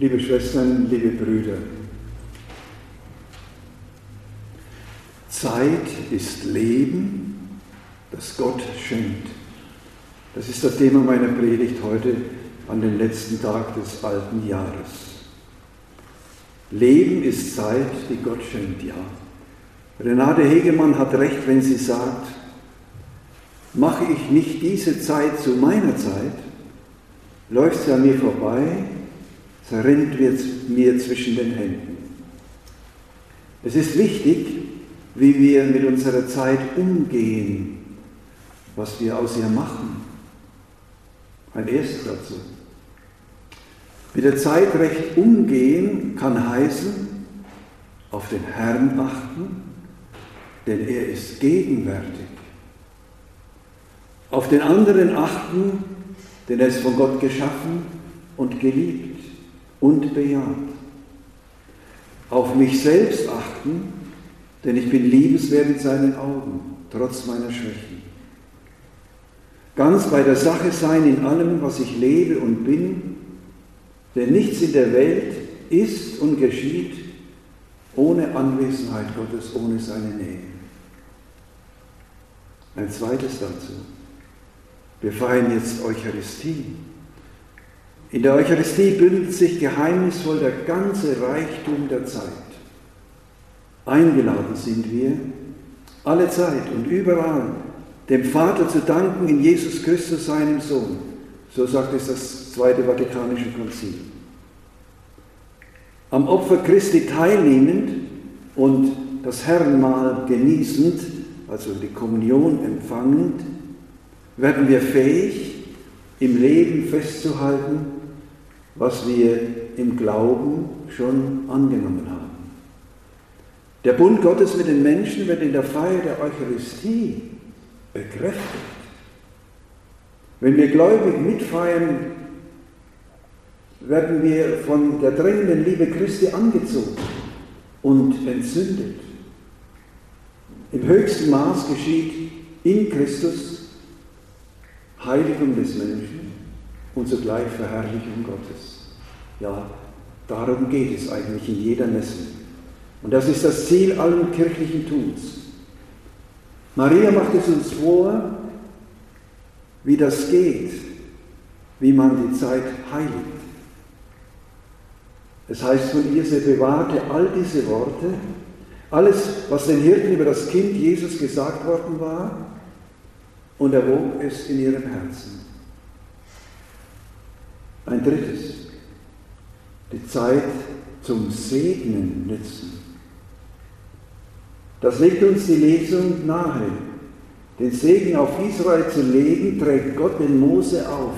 liebe Schwestern, liebe Brüder. Zeit ist Leben, das Gott schenkt. Das ist das Thema meiner Predigt heute an den letzten Tag des alten Jahres. Leben ist Zeit, die Gott schenkt, ja. Renate Hegemann hat recht, wenn sie sagt, mache ich nicht diese Zeit zu meiner Zeit, läuft sie an mir vorbei, zerrinnt mir zwischen den Händen. Es ist wichtig, wie wir mit unserer Zeit umgehen, was wir aus ihr machen. Ein erstes dazu. Mit der Zeit recht umgehen kann heißen, auf den Herrn achten, denn er ist gegenwärtig. Auf den anderen achten, denn er ist von Gott geschaffen und geliebt und bejaht. Auf mich selbst achten, denn ich bin liebenswert in seinen Augen, trotz meiner Schwächen. Ganz bei der Sache sein in allem, was ich lebe und bin, denn nichts in der Welt ist und geschieht ohne Anwesenheit Gottes, ohne seine Nähe. Ein zweites dazu. Wir feiern jetzt Eucharistie. In der Eucharistie bündelt sich geheimnisvoll der ganze Reichtum der Zeit. Eingeladen sind wir, alle Zeit und überall, dem Vater zu danken in Jesus Christus, seinem Sohn. So sagt es das Zweite Vatikanische Konzil. Am Opfer Christi teilnehmend und das Herrenmahl genießend, also die Kommunion empfangend, werden wir fähig, im Leben festzuhalten, was wir im Glauben schon angenommen haben. Der Bund Gottes mit den Menschen wird in der Feier der Eucharistie bekräftigt. Wenn wir gläubig mitfeiern, werden wir von der drängenden Liebe Christi angezogen und entzündet. Im höchsten Maß geschieht in Christus Heiligung des Menschen und zugleich Verherrlichung Gottes. Ja, darum geht es eigentlich in jeder Messe. Und das ist das Ziel allen kirchlichen Tuns. Maria macht es uns vor, wie das geht, wie man die Zeit heiligt. Es heißt von ihr, sie bewahrte all diese Worte, alles, was den Hirten über das Kind Jesus gesagt worden war, und erwog es in ihrem Herzen. Ein drittes, die Zeit zum Segnen nützen. Das legt uns die Lesung nahe. Den Segen auf Israel zu legen, trägt Gott den Mose auf.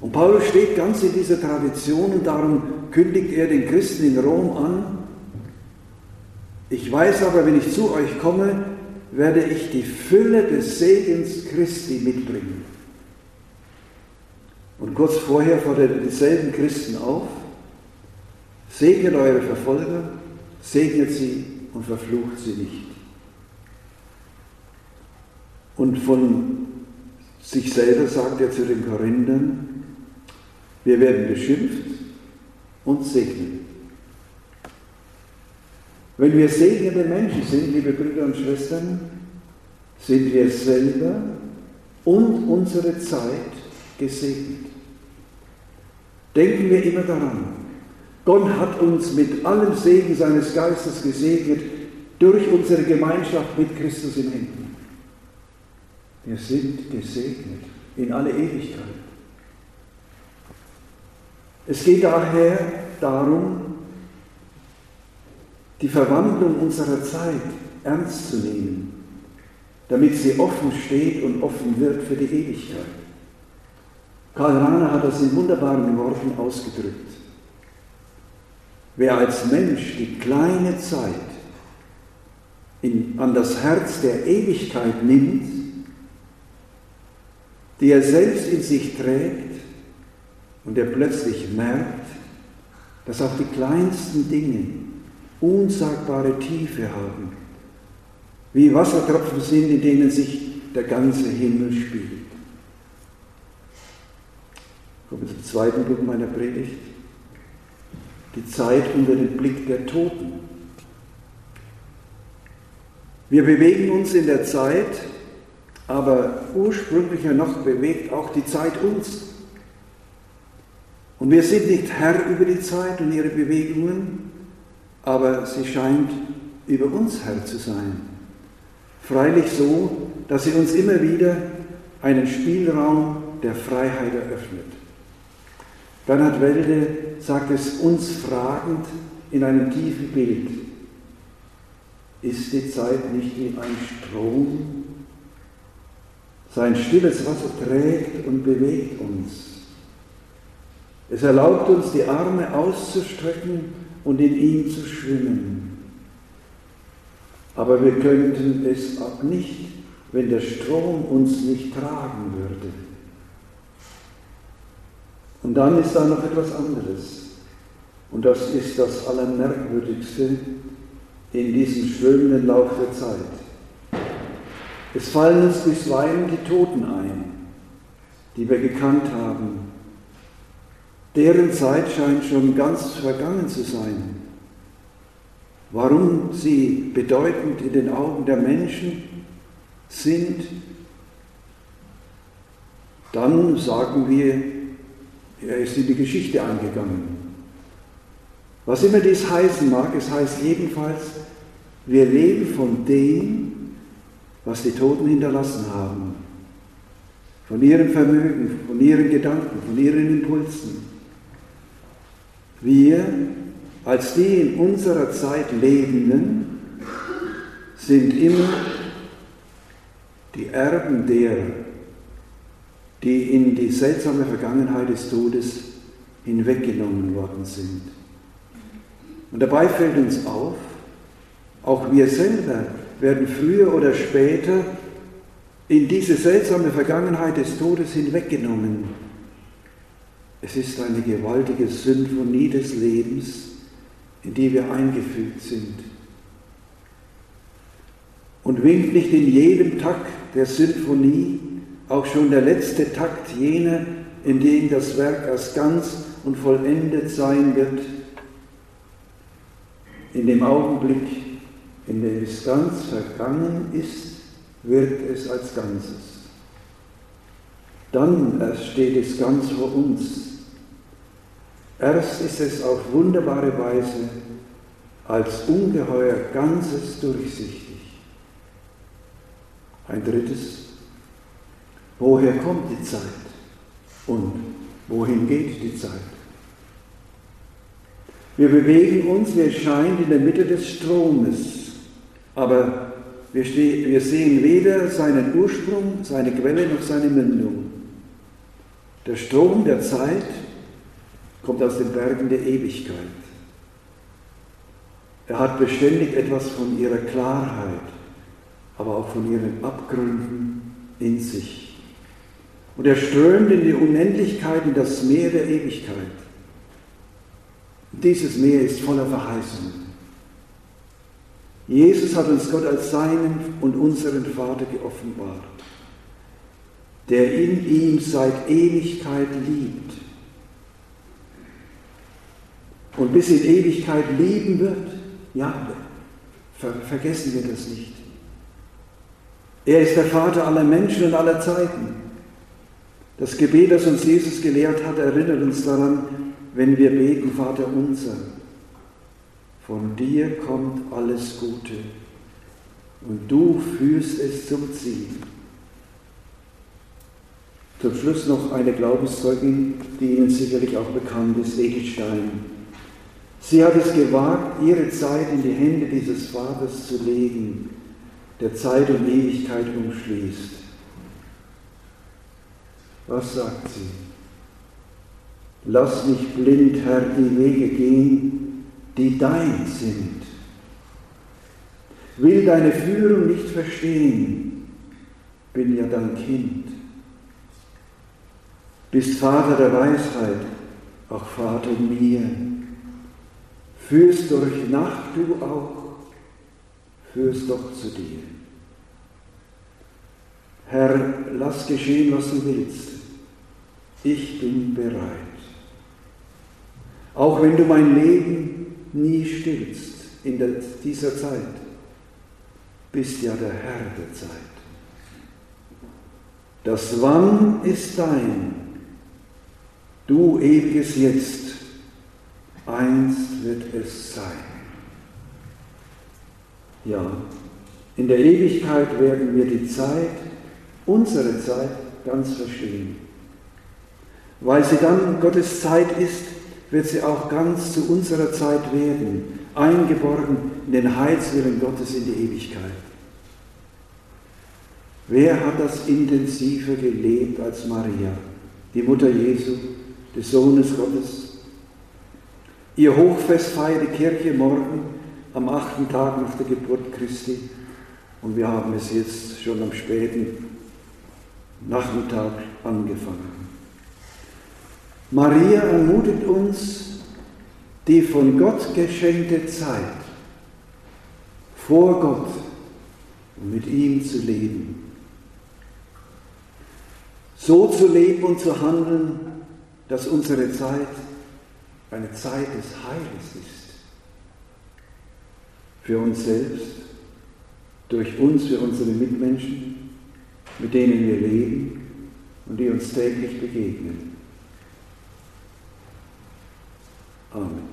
Und Paulus steht ganz in dieser Tradition und darum kündigt er den Christen in Rom an, ich weiß aber, wenn ich zu euch komme, werde ich die Fülle des Segens Christi mitbringen. Und kurz vorher fordert er dieselben Christen auf, segnet eure Verfolger, segnet sie und verflucht sie nicht. Und von sich selber sagt er zu den Korinthern, wir werden beschimpft und segnen. Wenn wir segnende Menschen sind, liebe Brüder und Schwestern, sind wir selber und unsere Zeit gesegnet. Denken wir immer daran, Gott hat uns mit allem Segen seines Geistes gesegnet durch unsere Gemeinschaft mit Christus im Himmel. Wir sind gesegnet in alle Ewigkeit. Es geht daher darum, die Verwandlung unserer Zeit ernst zu nehmen, damit sie offen steht und offen wird für die Ewigkeit. Karl Rahner hat das in wunderbaren Worten ausgedrückt. Wer als Mensch die kleine Zeit in, an das Herz der Ewigkeit nimmt, die er selbst in sich trägt und er plötzlich merkt, dass auch die kleinsten Dinge unsagbare Tiefe haben, wie Wassertropfen sind, in denen sich der ganze Himmel spielt. Kommen wir zum zweiten Punkt meiner Predigt. die Zeit unter dem Blick der Toten. Wir bewegen uns in der Zeit, aber ursprünglicher noch bewegt auch die Zeit uns. Und wir sind nicht Herr über die Zeit und ihre Bewegungen, aber sie scheint über uns Herr zu sein. Freilich so, dass sie uns immer wieder einen Spielraum der Freiheit eröffnet. Bernhard Welde sagt es uns fragend in einem tiefen Bild. Ist die Zeit nicht wie ein Strom? Sein stilles Wasser trägt und bewegt uns. Es erlaubt uns, die Arme auszustrecken und in ihm zu schwimmen. Aber wir könnten es auch nicht, wenn der Strom uns nicht tragen würde. Und dann ist da noch etwas anderes. Und das ist das Allermerkwürdigste in diesem schwimmenden Lauf der Zeit. Es fallen uns bisweilen die Toten ein, die wir gekannt haben. Deren Zeit scheint schon ganz vergangen zu sein. Warum sie bedeutend in den Augen der Menschen sind, dann sagen wir, er ist in die Geschichte eingegangen. Was immer dies heißen mag, es heißt jedenfalls, wir leben von dem, was die Toten hinterlassen haben. Von ihrem Vermögen, von ihren Gedanken, von ihren Impulsen. Wir, als die in unserer Zeit Lebenden, sind immer die Erben derer, die in die seltsame Vergangenheit des Todes hinweggenommen worden sind. Und dabei fällt uns auf, auch wir selber werden früher oder später in diese seltsame Vergangenheit des Todes hinweggenommen. Es ist eine gewaltige Symphonie des Lebens, in die wir eingefügt sind. Und winkt nicht in jedem Takt der Symphonie auch schon der letzte Takt jener, in dem das Werk als ganz und vollendet sein wird, in dem Augenblick, in dem es ganz vergangen ist, wird es als Ganzes. Dann erst steht es ganz vor uns. Erst ist es auf wunderbare Weise als ungeheuer Ganzes durchsichtig. Ein drittes Woher kommt die Zeit? Und wohin geht die Zeit? Wir bewegen uns, wie es scheint, in der Mitte des Stromes, aber wir, wir sehen weder seinen Ursprung, seine Quelle noch seine Mündung. Der Strom der Zeit kommt aus den Bergen der Ewigkeit. Er hat beständig etwas von ihrer Klarheit, aber auch von ihren Abgründen in sich. Und er strömt in die Unendlichkeit, in das Meer der Ewigkeit. Dieses Meer ist voller Verheißungen. Jesus hat uns Gott als seinen und unseren Vater geoffenbart, der in ihm seit Ewigkeit liebt und bis in Ewigkeit lieben wird. Ja, ver vergessen wir das nicht. Er ist der Vater aller Menschen und aller Zeiten. Das Gebet, das uns Jesus gelehrt hat, erinnert uns daran, wenn wir beten, Vater unser, von dir kommt alles Gute und du führst es zum Ziel. Zum Schluss noch eine Glaubenszeugin, die Ihnen sicherlich auch bekannt ist, Edith Stein. Sie hat es gewagt, ihre Zeit in die Hände dieses Vaters zu legen, der Zeit und Ewigkeit umschließt. Was sagt sie? Lass mich blind, Herr, die Wege gehen, die dein sind. Will deine Führung nicht verstehen, bin ja dein Kind. Bist Vater der Weisheit, auch Vater mir. Führst durch Nacht du auch, führst doch zu dir. Herr, lass geschehen, was du willst ich bin bereit. Auch wenn du mein Leben nie stillst in dieser Zeit, bist ja der Herr der Zeit. Das Wann ist dein, du ewiges Jetzt, einst wird es sein. Ja, in der Ewigkeit werden wir die Zeit, unsere Zeit, ganz verstehen. Weil sie dann Gottes Zeit ist, wird sie auch ganz zu unserer Zeit werden, eingeborgen in den Heilswillen Gottes in die Ewigkeit. Wer hat das intensiver gelebt als Maria, die Mutter Jesu, des Sohnes Gottes? Ihr Hochfest feiert die Kirche morgen am achten Tag nach der Geburt Christi und wir haben es jetzt schon am späten Nachmittag angefangen. Maria ermutet uns, die von Gott geschenkte Zeit vor Gott und mit ihm zu leben. So zu leben und zu handeln, dass unsere Zeit eine Zeit des Heiles ist. Für uns selbst, durch uns, für unsere Mitmenschen, mit denen wir leben und die uns täglich begegnen. Amen.